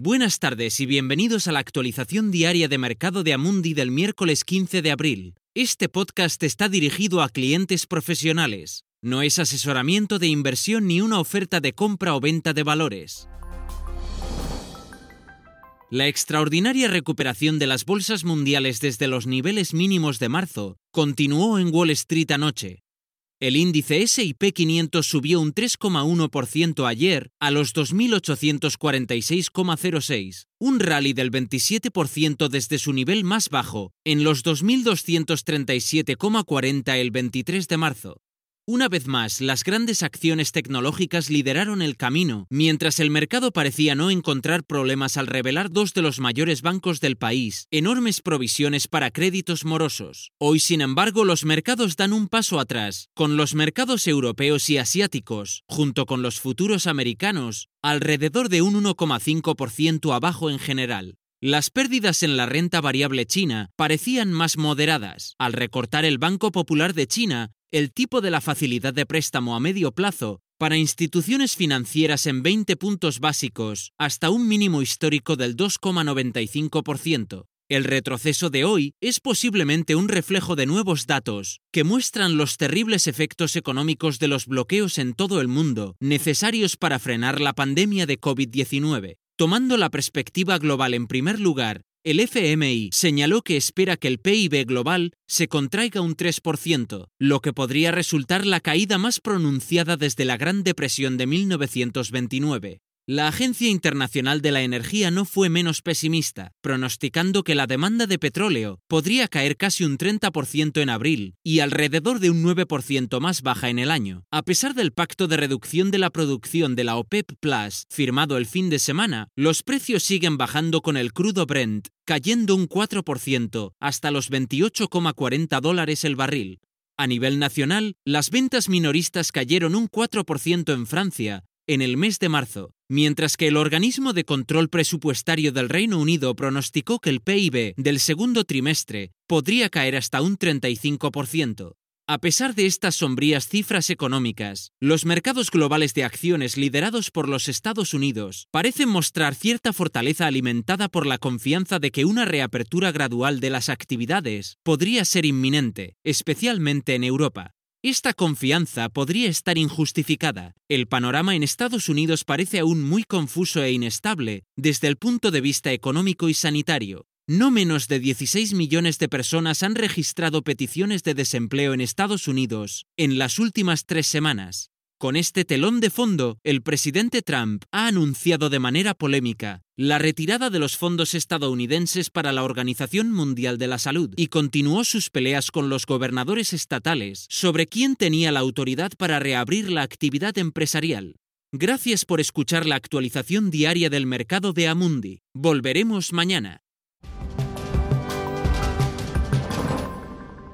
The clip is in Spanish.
Buenas tardes y bienvenidos a la actualización diaria de mercado de Amundi del miércoles 15 de abril. Este podcast está dirigido a clientes profesionales. No es asesoramiento de inversión ni una oferta de compra o venta de valores. La extraordinaria recuperación de las bolsas mundiales desde los niveles mínimos de marzo continuó en Wall Street anoche, el índice SP 500 subió un 3,1% ayer a los 2.846,06, un rally del 27% desde su nivel más bajo, en los 2.237,40 el 23 de marzo. Una vez más, las grandes acciones tecnológicas lideraron el camino, mientras el mercado parecía no encontrar problemas al revelar dos de los mayores bancos del país enormes provisiones para créditos morosos. Hoy, sin embargo, los mercados dan un paso atrás, con los mercados europeos y asiáticos, junto con los futuros americanos, alrededor de un 1,5% abajo en general. Las pérdidas en la renta variable china parecían más moderadas, al recortar el Banco Popular de China el tipo de la facilidad de préstamo a medio plazo para instituciones financieras en 20 puntos básicos hasta un mínimo histórico del 2,95%. El retroceso de hoy es posiblemente un reflejo de nuevos datos que muestran los terribles efectos económicos de los bloqueos en todo el mundo necesarios para frenar la pandemia de COVID-19. Tomando la perspectiva global en primer lugar el FMI señaló que espera que el PIB global se contraiga un 3%, lo que podría resultar la caída más pronunciada desde la Gran Depresión de 1929. La Agencia Internacional de la Energía no fue menos pesimista, pronosticando que la demanda de petróleo podría caer casi un 30% en abril y alrededor de un 9% más baja en el año. A pesar del pacto de reducción de la producción de la OPEP Plus firmado el fin de semana, los precios siguen bajando con el crudo Brent cayendo un 4% hasta los 28,40 dólares el barril. A nivel nacional, las ventas minoristas cayeron un 4% en Francia en el mes de marzo, mientras que el organismo de control presupuestario del Reino Unido pronosticó que el PIB del segundo trimestre podría caer hasta un 35%. A pesar de estas sombrías cifras económicas, los mercados globales de acciones liderados por los Estados Unidos parecen mostrar cierta fortaleza alimentada por la confianza de que una reapertura gradual de las actividades podría ser inminente, especialmente en Europa. Esta confianza podría estar injustificada. El panorama en Estados Unidos parece aún muy confuso e inestable desde el punto de vista económico y sanitario. No menos de 16 millones de personas han registrado peticiones de desempleo en Estados Unidos en las últimas tres semanas. Con este telón de fondo, el presidente Trump ha anunciado de manera polémica la retirada de los fondos estadounidenses para la Organización Mundial de la Salud y continuó sus peleas con los gobernadores estatales sobre quién tenía la autoridad para reabrir la actividad empresarial. Gracias por escuchar la actualización diaria del mercado de Amundi. Volveremos mañana.